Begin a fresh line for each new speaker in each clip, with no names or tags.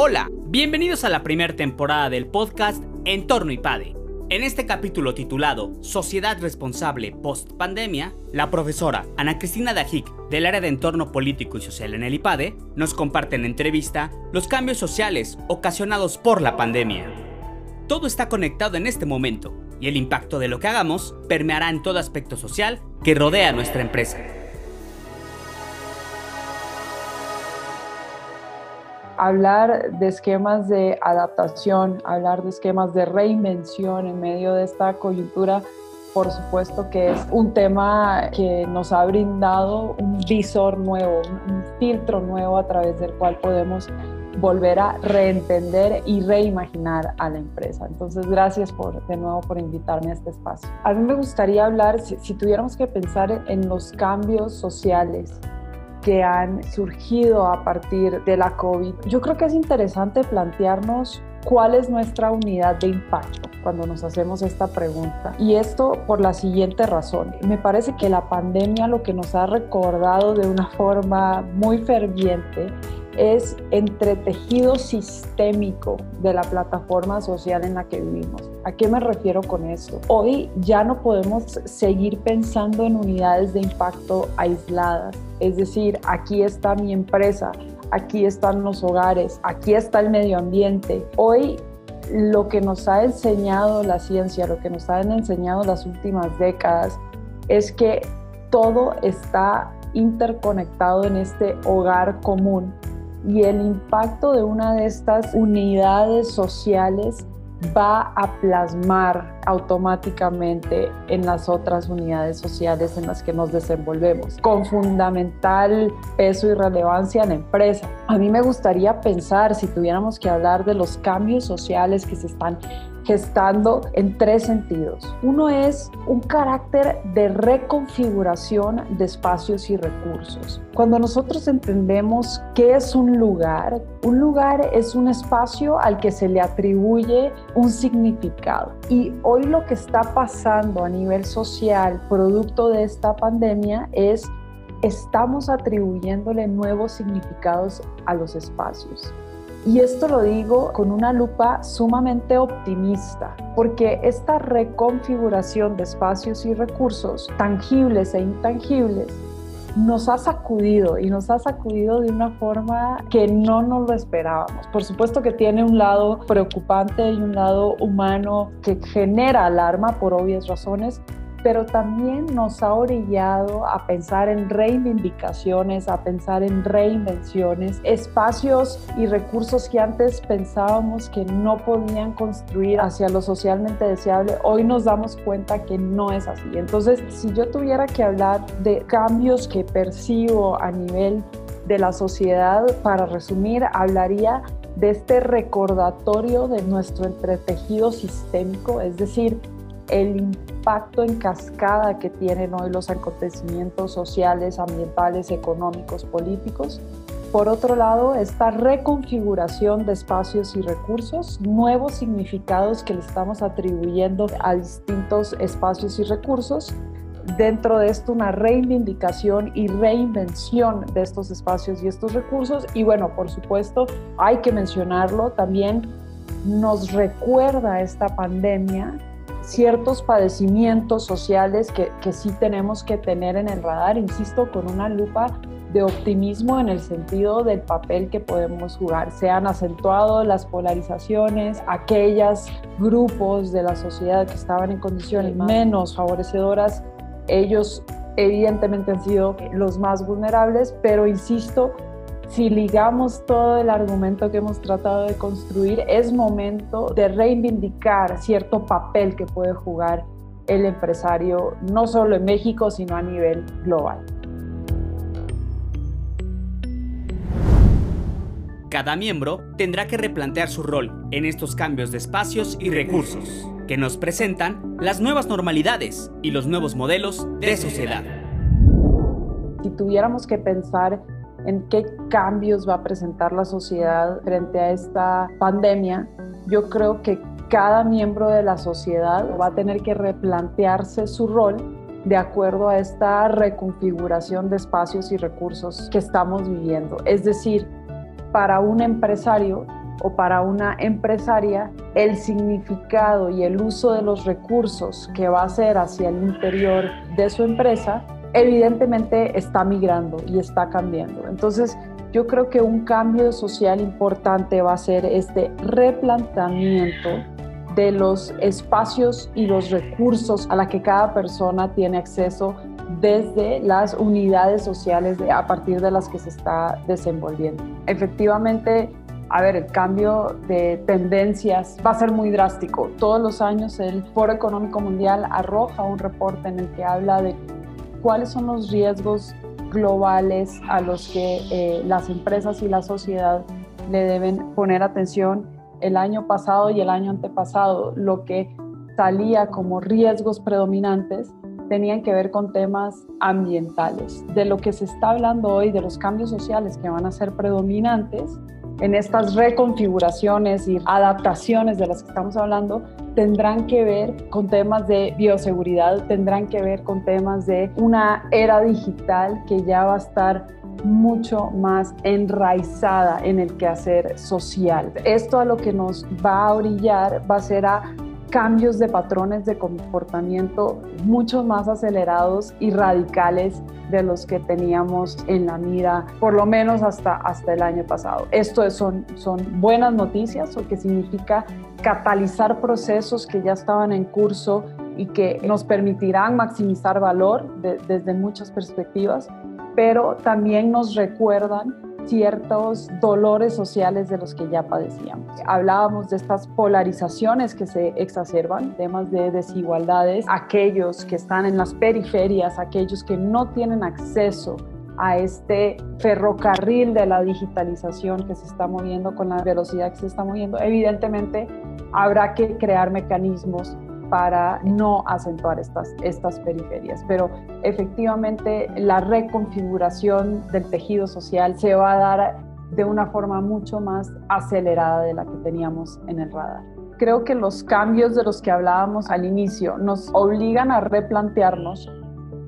Hola, bienvenidos a la primera temporada del podcast Entorno IPADE. En este capítulo titulado Sociedad Responsable Post Pandemia, la profesora Ana Cristina Dajic del área de Entorno Político y Social en el IPADE nos comparte en entrevista los cambios sociales ocasionados por la pandemia. Todo está conectado en este momento y el impacto de lo que hagamos permeará en todo aspecto social que rodea nuestra empresa.
Hablar de esquemas de adaptación, hablar de esquemas de reinvención en medio de esta coyuntura, por supuesto que es un tema que nos ha brindado un visor nuevo, un filtro nuevo a través del cual podemos volver a reentender y reimaginar a la empresa. Entonces, gracias por, de nuevo por invitarme a este espacio. A mí me gustaría hablar, si, si tuviéramos que pensar en los cambios sociales que han surgido a partir de la COVID. Yo creo que es interesante plantearnos cuál es nuestra unidad de impacto cuando nos hacemos esta pregunta. Y esto por la siguiente razón. Me parece que la pandemia lo que nos ha recordado de una forma muy ferviente es entretejido sistémico de la plataforma social en la que vivimos. ¿A qué me refiero con esto? Hoy ya no podemos seguir pensando en unidades de impacto aisladas, es decir, aquí está mi empresa, aquí están los hogares, aquí está el medio ambiente. Hoy lo que nos ha enseñado la ciencia, lo que nos han enseñado las últimas décadas, es que todo está interconectado en este hogar común y el impacto de una de estas unidades sociales va a plasmar automáticamente en las otras unidades sociales en las que nos desenvolvemos, con fundamental peso y relevancia en la empresa. A mí me gustaría pensar, si tuviéramos que hablar de los cambios sociales que se están gestando en tres sentidos. Uno es un carácter de reconfiguración de espacios y recursos. Cuando nosotros entendemos qué es un lugar, un lugar es un espacio al que se le atribuye un significado. Y hoy lo que está pasando a nivel social, producto de esta pandemia, es estamos atribuyéndole nuevos significados a los espacios. Y esto lo digo con una lupa sumamente optimista, porque esta reconfiguración de espacios y recursos tangibles e intangibles nos ha sacudido y nos ha sacudido de una forma que no nos lo esperábamos. Por supuesto que tiene un lado preocupante y un lado humano que genera alarma por obvias razones, pero también nos ha orillado a pensar en reivindicaciones, a pensar en reinvenciones, espacios y recursos que antes pensábamos que no podían construir hacia lo socialmente deseable, hoy nos damos cuenta que no es así. Entonces, si yo tuviera que hablar de cambios que percibo a nivel de la sociedad, para resumir, hablaría de este recordatorio de nuestro entretejido sistémico, es decir, el impacto en cascada que tienen hoy los acontecimientos sociales, ambientales, económicos, políticos. Por otro lado, esta reconfiguración de espacios y recursos, nuevos significados que le estamos atribuyendo a distintos espacios y recursos. Dentro de esto, una reivindicación y reinvención de estos espacios y estos recursos. Y bueno, por supuesto, hay que mencionarlo, también nos recuerda esta pandemia ciertos padecimientos sociales que, que sí tenemos que tener en el radar, insisto, con una lupa de optimismo en el sentido del papel que podemos jugar. Se han acentuado las polarizaciones, aquellos grupos de la sociedad que estaban en condiciones menos favorecedoras, ellos evidentemente han sido los más vulnerables, pero insisto, si ligamos todo el argumento que hemos tratado de construir, es momento de reivindicar cierto papel que puede jugar el empresario, no solo en México, sino a nivel global.
Cada miembro tendrá que replantear su rol en estos cambios de espacios y recursos que nos presentan las nuevas normalidades y los nuevos modelos de sociedad.
Si tuviéramos que pensar en qué cambios va a presentar la sociedad frente a esta pandemia, yo creo que cada miembro de la sociedad va a tener que replantearse su rol de acuerdo a esta reconfiguración de espacios y recursos que estamos viviendo. Es decir, para un empresario o para una empresaria, el significado y el uso de los recursos que va a hacer hacia el interior de su empresa, evidentemente está migrando y está cambiando. Entonces, yo creo que un cambio social importante va a ser este replanteamiento de los espacios y los recursos a la que cada persona tiene acceso desde las unidades sociales a partir de las que se está desenvolviendo. Efectivamente, a ver, el cambio de tendencias va a ser muy drástico. Todos los años el Foro Económico Mundial arroja un reporte en el que habla de cuáles son los riesgos globales a los que eh, las empresas y la sociedad le deben poner atención el año pasado y el año antepasado. Lo que salía como riesgos predominantes tenían que ver con temas ambientales. De lo que se está hablando hoy, de los cambios sociales que van a ser predominantes, en estas reconfiguraciones y adaptaciones de las que estamos hablando tendrán que ver con temas de bioseguridad, tendrán que ver con temas de una era digital que ya va a estar mucho más enraizada en el quehacer social. Esto a lo que nos va a orillar va a ser a cambios de patrones de comportamiento mucho más acelerados y radicales de los que teníamos en la mira, por lo menos hasta, hasta el año pasado. Esto son, son buenas noticias, porque significa catalizar procesos que ya estaban en curso y que nos permitirán maximizar valor desde muchas perspectivas, pero también nos recuerdan ciertos dolores sociales de los que ya padecíamos. Hablábamos de estas polarizaciones que se exacerban, temas de desigualdades, aquellos que están en las periferias, aquellos que no tienen acceso a este ferrocarril de la digitalización que se está moviendo con la velocidad que se está moviendo, evidentemente habrá que crear mecanismos para no acentuar estas, estas periferias. Pero efectivamente la reconfiguración del tejido social se va a dar de una forma mucho más acelerada de la que teníamos en el radar. Creo que los cambios de los que hablábamos al inicio nos obligan a replantearnos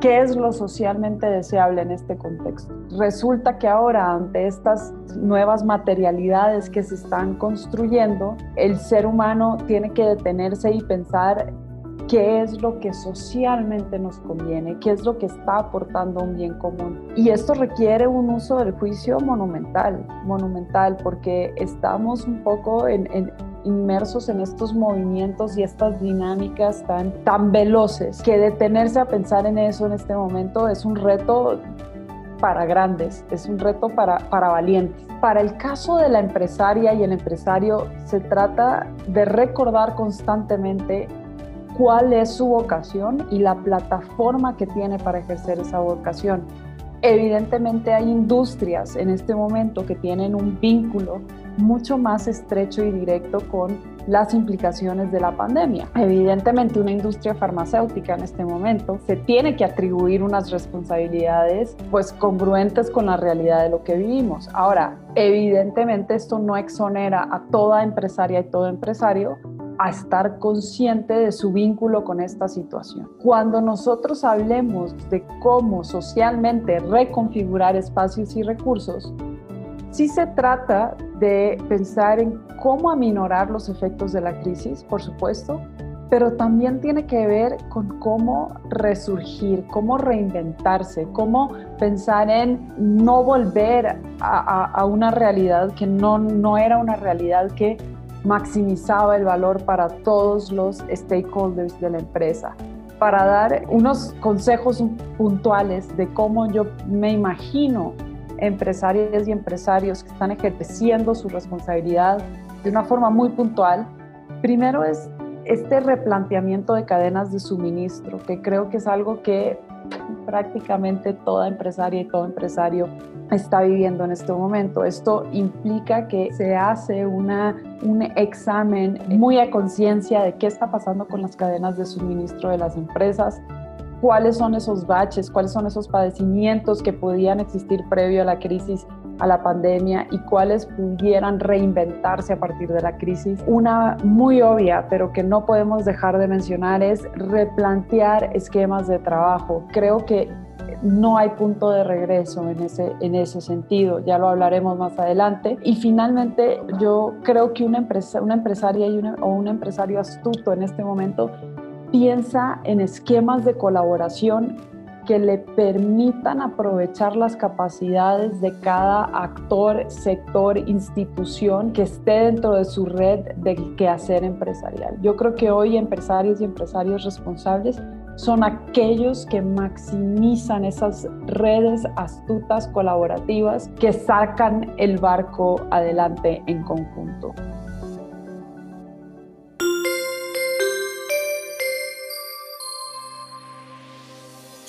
qué es lo socialmente deseable en este contexto. Resulta que ahora, ante estas nuevas materialidades que se están construyendo, el ser humano tiene que detenerse y pensar qué es lo que socialmente nos conviene, qué es lo que está aportando un bien común. Y esto requiere un uso del juicio monumental, monumental, porque estamos un poco en, en inmersos en estos movimientos y estas dinámicas tan, tan veloces que detenerse a pensar en eso en este momento es un reto para grandes, es un reto para, para valientes. Para el caso de la empresaria y el empresario, se trata de recordar constantemente cuál es su vocación y la plataforma que tiene para ejercer esa vocación. Evidentemente hay industrias en este momento que tienen un vínculo mucho más estrecho y directo con las implicaciones de la pandemia. Evidentemente, una industria farmacéutica en este momento se tiene que atribuir unas responsabilidades pues congruentes con la realidad de lo que vivimos. Ahora, evidentemente esto no exonera a toda empresaria y todo empresario a estar consciente de su vínculo con esta situación. Cuando nosotros hablemos de cómo socialmente reconfigurar espacios y recursos, Sí se trata de pensar en cómo aminorar los efectos de la crisis, por supuesto, pero también tiene que ver con cómo resurgir, cómo reinventarse, cómo pensar en no volver a, una realidad que no, no era una realidad que maximizaba el valor para todos los stakeholders de la empresa. Para dar unos consejos puntuales de cómo yo me imagino empresarias y empresarios que están ejerciendo su responsabilidad de una forma muy puntual. Primero es este replanteamiento de cadenas de suministro, que creo que es algo que prácticamente toda empresaria y todo empresario está viviendo en este momento. Esto implica que se hace una, un examen muy a conciencia de qué está pasando con las cadenas de suministro de las empresas, cuáles son esos baches, cuáles son esos padecimientos que podían existir previo a la crisis, a la pandemia y cuáles pudieran reinventarse a partir de la crisis. Una muy obvia, pero que no podemos dejar de mencionar, es replantear esquemas de trabajo. Creo que no hay punto de regreso en ese, en ese sentido, ya lo hablaremos más adelante. Y finalmente, yo creo que una, empresa, una empresaria y o un empresario astuto en este momento piensa en esquemas de colaboración que le permitan aprovechar las capacidades de cada actor, sector, institución que esté dentro de su red del quehacer empresarial. Yo creo que hoy empresarios y empresarios responsables son aquellos que maximizan esas redes astutas colaborativas que sacan el barco adelante en conjunto.